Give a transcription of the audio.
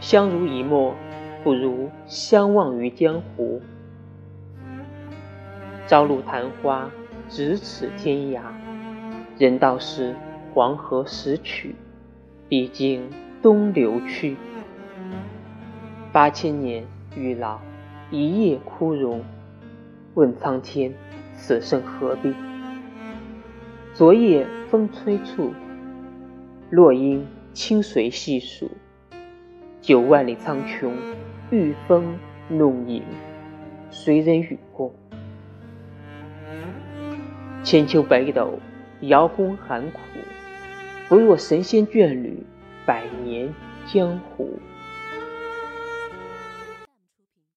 相濡以沫，不如相忘于江湖。朝露昙花，咫尺天涯。人道是黄河十曲，毕竟东流去。八千年玉老，一夜枯荣。问苍天，此生何必？昨夜风吹处，落英清随细数。九万里苍穹，御风弄影，随人与共？千秋北斗。遥宫寒苦，不若神仙眷侣，百年江湖。